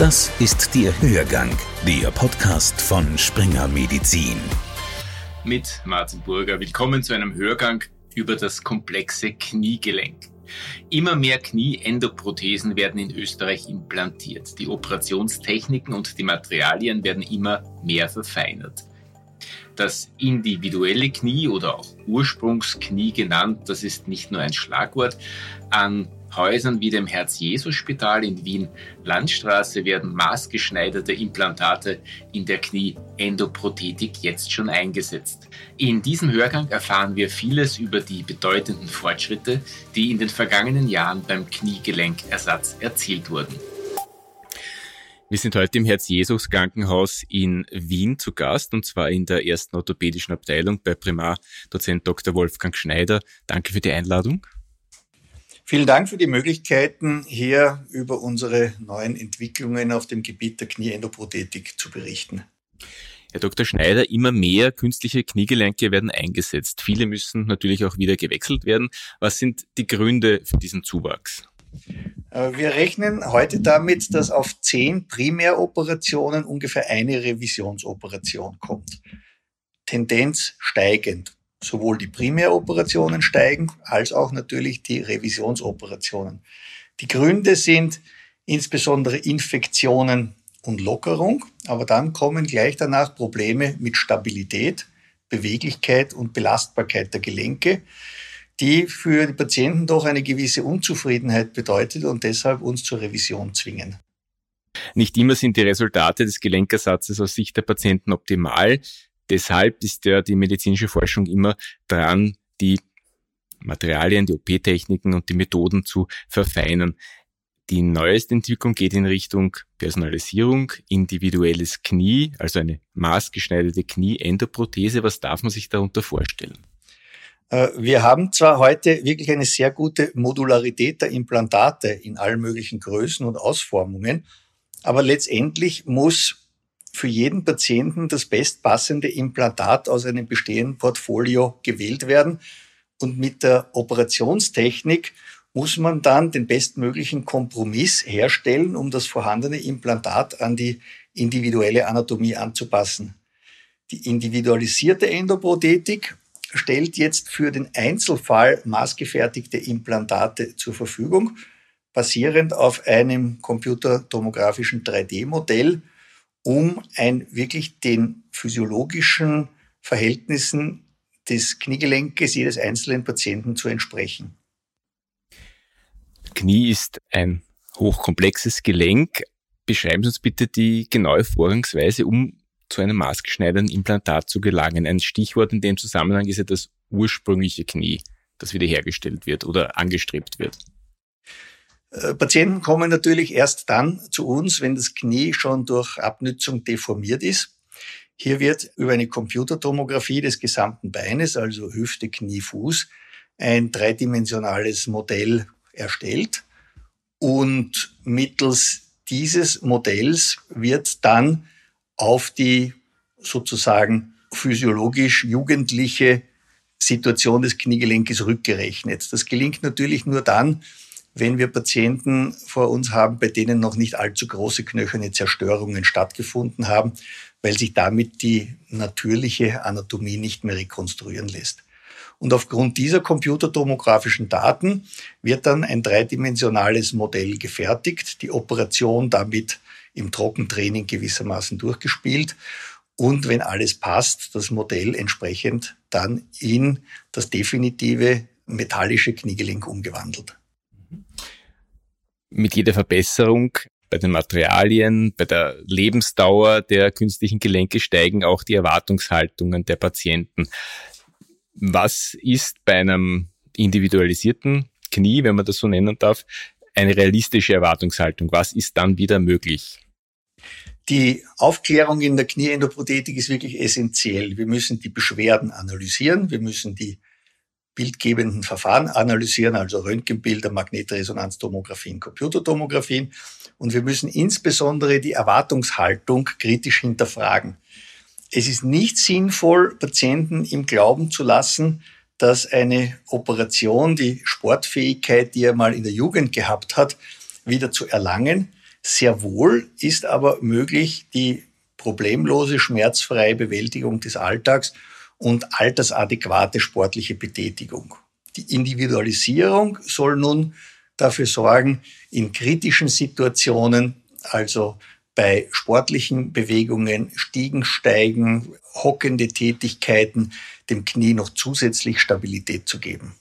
Das ist der Hörgang, der Podcast von Springer Medizin. Mit Martin Burger. Willkommen zu einem Hörgang über das komplexe Kniegelenk. Immer mehr Knieendoprothesen werden in Österreich implantiert. Die Operationstechniken und die Materialien werden immer mehr verfeinert. Das individuelle Knie oder auch Ursprungsknie genannt, das ist nicht nur ein Schlagwort. An Häusern wie dem Herz-Jesu-Spital in Wien-Landstraße werden maßgeschneiderte Implantate in der Knie-Endoprothetik jetzt schon eingesetzt. In diesem Hörgang erfahren wir vieles über die bedeutenden Fortschritte, die in den vergangenen Jahren beim Kniegelenkersatz erzielt wurden. Wir sind heute im Herz-Jesus Krankenhaus in Wien zu Gast und zwar in der ersten orthopädischen Abteilung bei Primar Dozent Dr. Wolfgang Schneider. Danke für die Einladung. Vielen Dank für die Möglichkeiten, hier über unsere neuen Entwicklungen auf dem Gebiet der Knieendoprothetik zu berichten. Herr Dr. Schneider, immer mehr künstliche Kniegelenke werden eingesetzt. Viele müssen natürlich auch wieder gewechselt werden. Was sind die Gründe für diesen Zuwachs? Äh, wir rechnen heute damit, dass auf zehn Primäroperationen ungefähr eine Revisionsoperation kommt. Tendenz steigend sowohl die Primäroperationen steigen, als auch natürlich die Revisionsoperationen. Die Gründe sind insbesondere Infektionen und Lockerung, aber dann kommen gleich danach Probleme mit Stabilität, Beweglichkeit und Belastbarkeit der Gelenke, die für die Patienten doch eine gewisse Unzufriedenheit bedeutet und deshalb uns zur Revision zwingen. Nicht immer sind die Resultate des Gelenkersatzes aus Sicht der Patienten optimal. Deshalb ist ja die medizinische Forschung immer dran, die Materialien, die OP-Techniken und die Methoden zu verfeinern. Die neueste Entwicklung geht in Richtung Personalisierung, individuelles Knie, also eine maßgeschneiderte Knie-Endoprothese. Was darf man sich darunter vorstellen? Äh, wir haben zwar heute wirklich eine sehr gute Modularität der Implantate in allen möglichen Größen und Ausformungen, aber letztendlich muss für jeden Patienten das bestpassende Implantat aus einem bestehenden Portfolio gewählt werden. Und mit der Operationstechnik muss man dann den bestmöglichen Kompromiss herstellen, um das vorhandene Implantat an die individuelle Anatomie anzupassen. Die individualisierte Endoprothetik stellt jetzt für den Einzelfall maßgefertigte Implantate zur Verfügung, basierend auf einem computertomografischen 3D-Modell um ein wirklich den physiologischen Verhältnissen des Kniegelenkes jedes einzelnen Patienten zu entsprechen. Knie ist ein hochkomplexes Gelenk. Beschreiben Sie uns bitte die genaue Vorgangsweise, um zu einem maßgeschneiderten Implantat zu gelangen. Ein Stichwort in dem Zusammenhang ist ja das ursprüngliche Knie, das wiederhergestellt wird oder angestrebt wird. Äh, Patienten kommen natürlich erst dann zu uns, wenn das Knie schon durch Abnützung deformiert ist. Hier wird über eine Computertomographie des gesamten Beines, also Hüfte, Knie, Fuß, ein dreidimensionales Modell erstellt und mittels dieses Modells wird dann auf die sozusagen physiologisch jugendliche Situation des Kniegelenkes rückgerechnet. Das gelingt natürlich nur dann, wenn wir Patienten vor uns haben, bei denen noch nicht allzu große knöcherne Zerstörungen stattgefunden haben, weil sich damit die natürliche Anatomie nicht mehr rekonstruieren lässt. Und aufgrund dieser computertomografischen Daten wird dann ein dreidimensionales Modell gefertigt, die Operation damit im Trockentraining gewissermaßen durchgespielt und wenn alles passt, das Modell entsprechend dann in das definitive metallische Kniegelenk umgewandelt mit jeder Verbesserung bei den Materialien, bei der Lebensdauer der künstlichen Gelenke steigen auch die Erwartungshaltungen der Patienten. Was ist bei einem individualisierten Knie, wenn man das so nennen darf, eine realistische Erwartungshaltung? Was ist dann wieder möglich? Die Aufklärung in der Knieendoprothetik ist wirklich essentiell. Wir müssen die Beschwerden analysieren, wir müssen die bildgebenden Verfahren analysieren, also Röntgenbilder, Magnetresonanztomographien, Computertomographien. Und wir müssen insbesondere die Erwartungshaltung kritisch hinterfragen. Es ist nicht sinnvoll, Patienten im Glauben zu lassen, dass eine Operation die Sportfähigkeit, die er mal in der Jugend gehabt hat, wieder zu erlangen, Sehr wohl ist aber möglich die problemlose, schmerzfreie Bewältigung des Alltags und altersadäquate sportliche Betätigung. Die Individualisierung soll nun dafür sorgen, in kritischen Situationen, also bei sportlichen Bewegungen, Stiegen, Steigen, hockende Tätigkeiten, dem Knie noch zusätzlich Stabilität zu geben.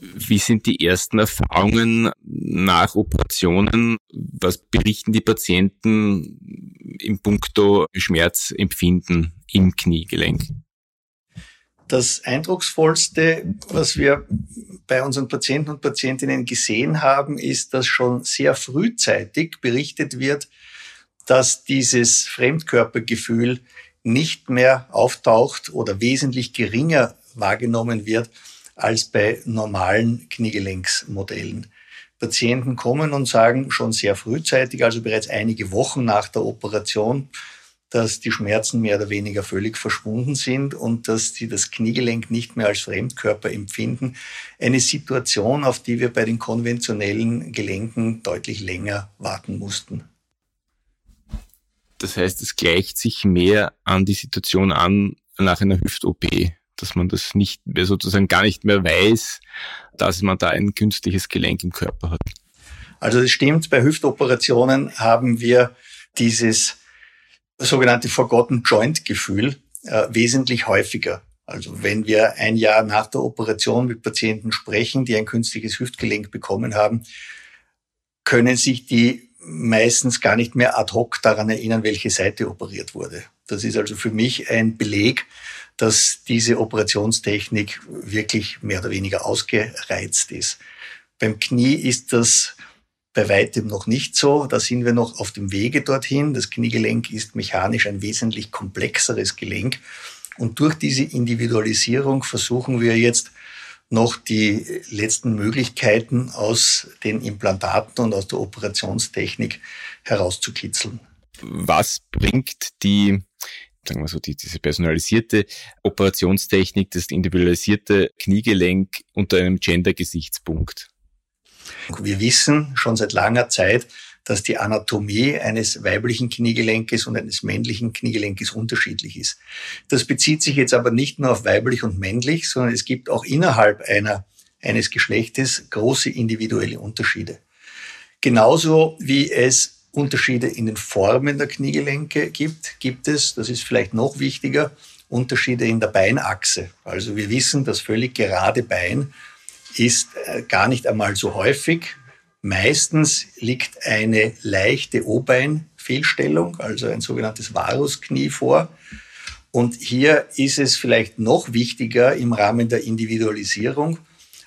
Wie sind die ersten Erfahrungen nach Operationen? Was berichten die Patienten im Punkto Schmerzempfinden im Kniegelenk? Das Eindrucksvollste, was wir bei unseren Patienten und Patientinnen gesehen haben, ist, dass schon sehr frühzeitig berichtet wird, dass dieses Fremdkörpergefühl nicht mehr auftaucht oder wesentlich geringer wahrgenommen wird als bei normalen Kniegelenksmodellen. Patienten kommen und sagen schon sehr frühzeitig, also bereits einige Wochen nach der Operation, dass die Schmerzen mehr oder weniger völlig verschwunden sind und dass sie das Kniegelenk nicht mehr als Fremdkörper empfinden. Eine Situation, auf die wir bei den konventionellen Gelenken deutlich länger warten mussten. Das heißt, es gleicht sich mehr an die Situation an nach einer Hüft-OP, dass man das nicht mehr sozusagen gar nicht mehr weiß, dass man da ein künstliches Gelenk im Körper hat. Also es stimmt, bei Hüftoperationen haben wir dieses sogenannte Forgotten Joint Gefühl äh, wesentlich häufiger. Also wenn wir ein Jahr nach der Operation mit Patienten sprechen, die ein künstliches Hüftgelenk bekommen haben, können sich die meistens gar nicht mehr ad hoc daran erinnern, welche Seite operiert wurde. Das ist also für mich ein Beleg, dass diese Operationstechnik wirklich mehr oder weniger ausgereizt ist. Beim Knie ist das bei weitem noch nicht so. Da sind wir noch auf dem Wege dorthin. Das Kniegelenk ist mechanisch ein wesentlich komplexeres Gelenk. Und durch diese Individualisierung versuchen wir jetzt noch die letzten Möglichkeiten aus den Implantaten und aus der Operationstechnik herauszukitzeln. Was bringt die sagen wir so, die, diese personalisierte Operationstechnik, das individualisierte Kniegelenk unter einem Gender-Gesichtspunkt? Wir wissen schon seit langer Zeit, dass die Anatomie eines weiblichen Kniegelenkes und eines männlichen Kniegelenkes unterschiedlich ist. Das bezieht sich jetzt aber nicht nur auf weiblich und männlich, sondern es gibt auch innerhalb einer, eines Geschlechtes große individuelle Unterschiede. Genauso wie es Unterschiede in den Formen der Kniegelenke gibt, gibt es, das ist vielleicht noch wichtiger, Unterschiede in der Beinachse. Also wir wissen, das völlig gerade Bein ist äh, gar nicht einmal so häufig. Meistens liegt eine leichte O-Bein-Fehlstellung, also ein sogenanntes Varusknie vor. Und hier ist es vielleicht noch wichtiger im Rahmen der Individualisierung,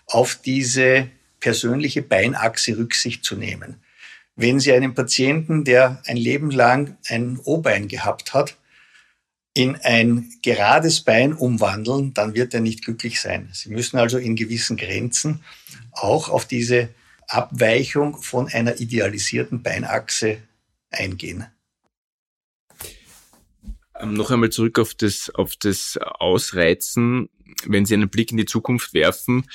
auf diese persönliche Beinachse Rücksicht zu nehmen. Wenn Sie einen Patienten, der ein Leben lang ein O-Bein gehabt hat, in ein gerades Bein umwandeln, dann wird er nicht glücklich sein. Sie müssen also in gewissen Grenzen auch auf diese Abweichung von einer idealisierten Beinachse eingehen. Ähm, noch einmal zurück auf das, auf das Ausreizen. Wenn Sie einen Blick in die Zukunft werfen,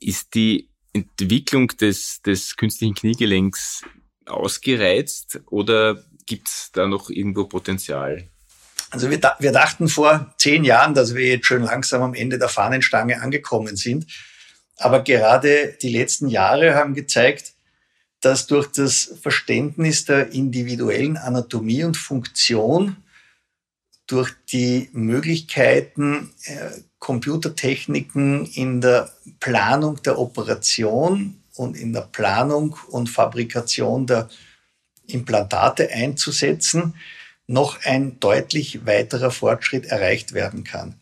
ist die Entwicklung des, des künstlichen Kniegelenks ausgereizt oder gibt es da noch irgendwo Potenzial? Also wir, wir dachten vor zehn Jahren, dass wir jetzt schon langsam am Ende der Fahnenstange angekommen sind. Aber gerade die letzten Jahre haben gezeigt, dass durch das Verständnis der individuellen Anatomie und Funktion, durch die Möglichkeiten, äh, Computertechniken in der Planung der Operation und in der Planung und Fabrikation der Implantate einzusetzen, noch ein deutlich weiterer Fortschritt erreicht werden kann.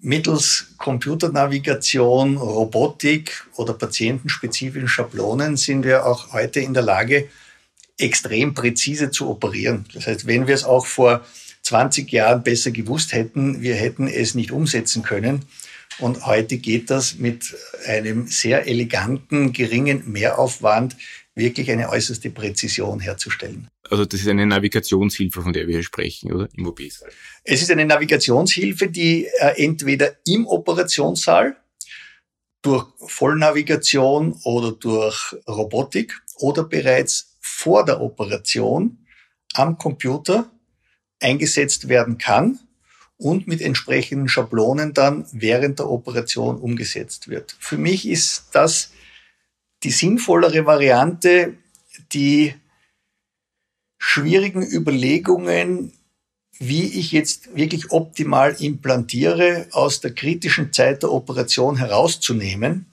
Mittels Computernavigation, Robotik oder patientenspezifischen Schablonen sind wir auch heute in der Lage, extrem präzise zu operieren. Das heißt, wenn wir es auch vor 20 Jahren besser gewusst hätten, wir hätten es nicht umsetzen können. Und heute geht das mit einem sehr eleganten, geringen Mehraufwand wirklich eine äußerste Präzision herzustellen. Also das ist eine Navigationshilfe, von der wir hier sprechen, oder? Im OP-Saal. Es ist eine Navigationshilfe, die äh, entweder im Operationssaal durch Vollnavigation oder durch Robotik oder bereits vor der Operation am Computer eingesetzt werden kann und mit entsprechenden Schablonen dann während der Operation umgesetzt wird. Für mich ist das die sinnvollere Variante, die schwierigen Überlegungen, wie ich jetzt wirklich optimal implantiere, aus der kritischen Zeit der Operation herauszunehmen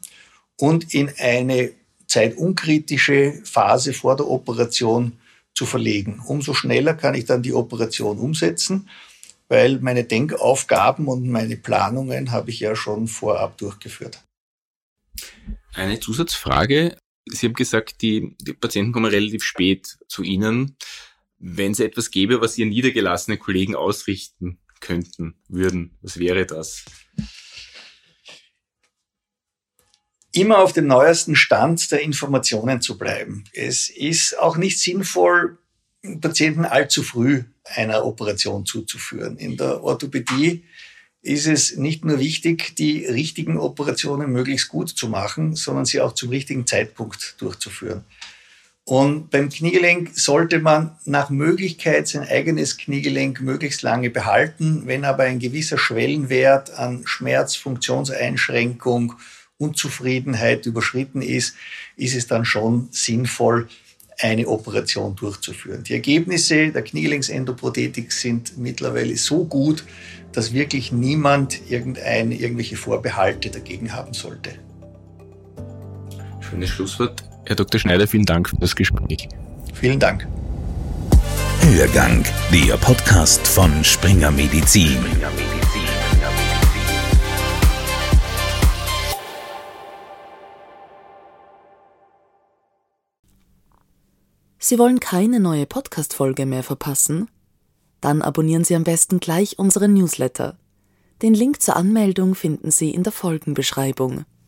und in eine zeitunkritische Phase vor der Operation zu verlegen. Umso schneller kann ich dann die Operation umsetzen, weil meine Denkaufgaben und meine Planungen habe ich ja schon vorab durchgeführt. Eine Zusatzfrage. Sie haben gesagt, die, die Patienten kommen relativ spät zu Ihnen. Wenn es etwas gäbe, was Ihr niedergelassene Kollegen ausrichten könnten, würden, was wäre das? immer auf dem neuesten Stand der Informationen zu bleiben. Es ist auch nicht sinnvoll, Patienten allzu früh einer Operation zuzuführen. In der Orthopädie ist es nicht nur wichtig, die richtigen Operationen möglichst gut zu machen, sondern sie auch zum richtigen Zeitpunkt durchzuführen. Und beim Kniegelenk sollte man nach Möglichkeit sein eigenes Kniegelenk möglichst lange behalten. Wenn aber ein gewisser Schwellenwert an Schmerz, Funktionseinschränkung, Unzufriedenheit überschritten ist, ist es dann schon sinnvoll, eine Operation durchzuführen. Die Ergebnisse der Kniegelenksendoprothetik sind mittlerweile so gut, dass wirklich niemand irgendein, irgendwelche Vorbehalte dagegen haben sollte. Schönes Schlusswort. Herr Dr. Schneider, vielen Dank für das Gespräch. Vielen Dank. Hörgang, der Podcast von Springer Medizin. Springer Medizin. Sie wollen keine neue Podcast-Folge mehr verpassen? Dann abonnieren Sie am besten gleich unseren Newsletter. Den Link zur Anmeldung finden Sie in der Folgenbeschreibung.